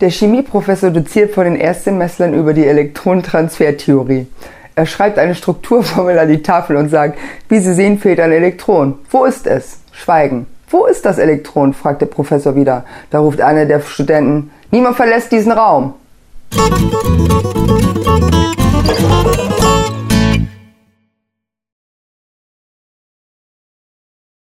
Der Chemieprofessor doziert vor den Erstsemestlern über die Elektronentransfertheorie. Er schreibt eine Strukturformel an die Tafel und sagt, wie Sie sehen, fehlt ein Elektron. Wo ist es? Schweigen. Wo ist das Elektron? fragt der Professor wieder. Da ruft einer der Studenten, niemand verlässt diesen Raum. Musik